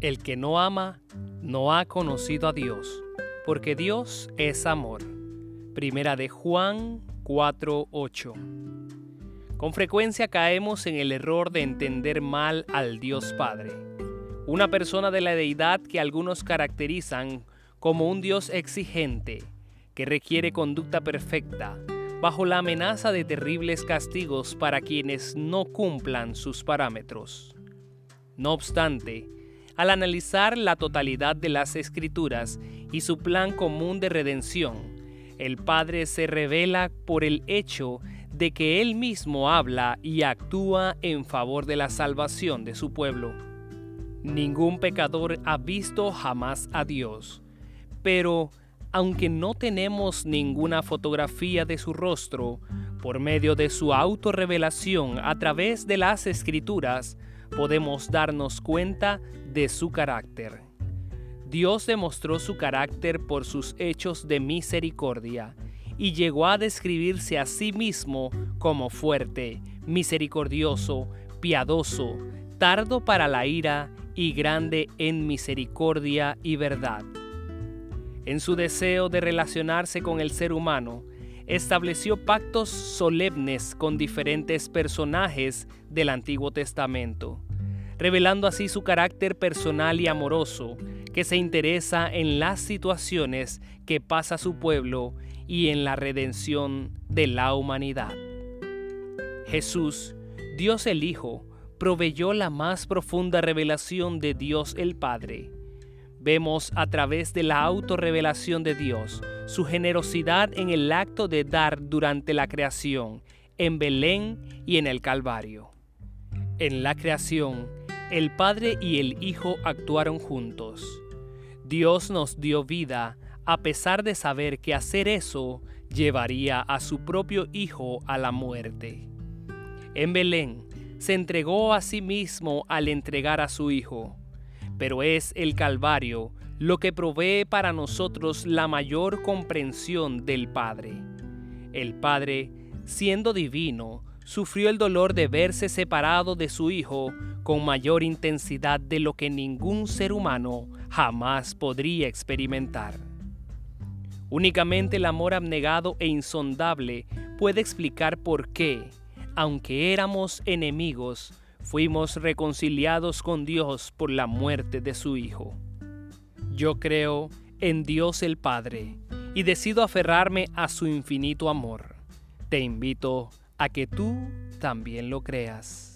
El que no ama no ha conocido a Dios, porque Dios es amor. Primera de Juan 4:8. Con frecuencia caemos en el error de entender mal al Dios Padre, una persona de la deidad que algunos caracterizan como un Dios exigente, que requiere conducta perfecta, bajo la amenaza de terribles castigos para quienes no cumplan sus parámetros. No obstante, al analizar la totalidad de las escrituras y su plan común de redención, el Padre se revela por el hecho de que Él mismo habla y actúa en favor de la salvación de su pueblo. Ningún pecador ha visto jamás a Dios, pero aunque no tenemos ninguna fotografía de su rostro, por medio de su autorrevelación a través de las escrituras, podemos darnos cuenta de su carácter. Dios demostró su carácter por sus hechos de misericordia y llegó a describirse a sí mismo como fuerte, misericordioso, piadoso, tardo para la ira y grande en misericordia y verdad. En su deseo de relacionarse con el ser humano, estableció pactos solemnes con diferentes personajes del Antiguo Testamento, revelando así su carácter personal y amoroso, que se interesa en las situaciones que pasa su pueblo y en la redención de la humanidad. Jesús, Dios el Hijo, proveyó la más profunda revelación de Dios el Padre Vemos a través de la autorrevelación de Dios su generosidad en el acto de dar durante la creación, en Belén y en el Calvario. En la creación, el Padre y el Hijo actuaron juntos. Dios nos dio vida a pesar de saber que hacer eso llevaría a su propio Hijo a la muerte. En Belén se entregó a sí mismo al entregar a su Hijo pero es el Calvario lo que provee para nosotros la mayor comprensión del Padre. El Padre, siendo divino, sufrió el dolor de verse separado de su Hijo con mayor intensidad de lo que ningún ser humano jamás podría experimentar. Únicamente el amor abnegado e insondable puede explicar por qué, aunque éramos enemigos, fuimos reconciliados con Dios por la muerte de su Hijo. Yo creo en Dios el Padre y decido aferrarme a su infinito amor. Te invito a que tú también lo creas.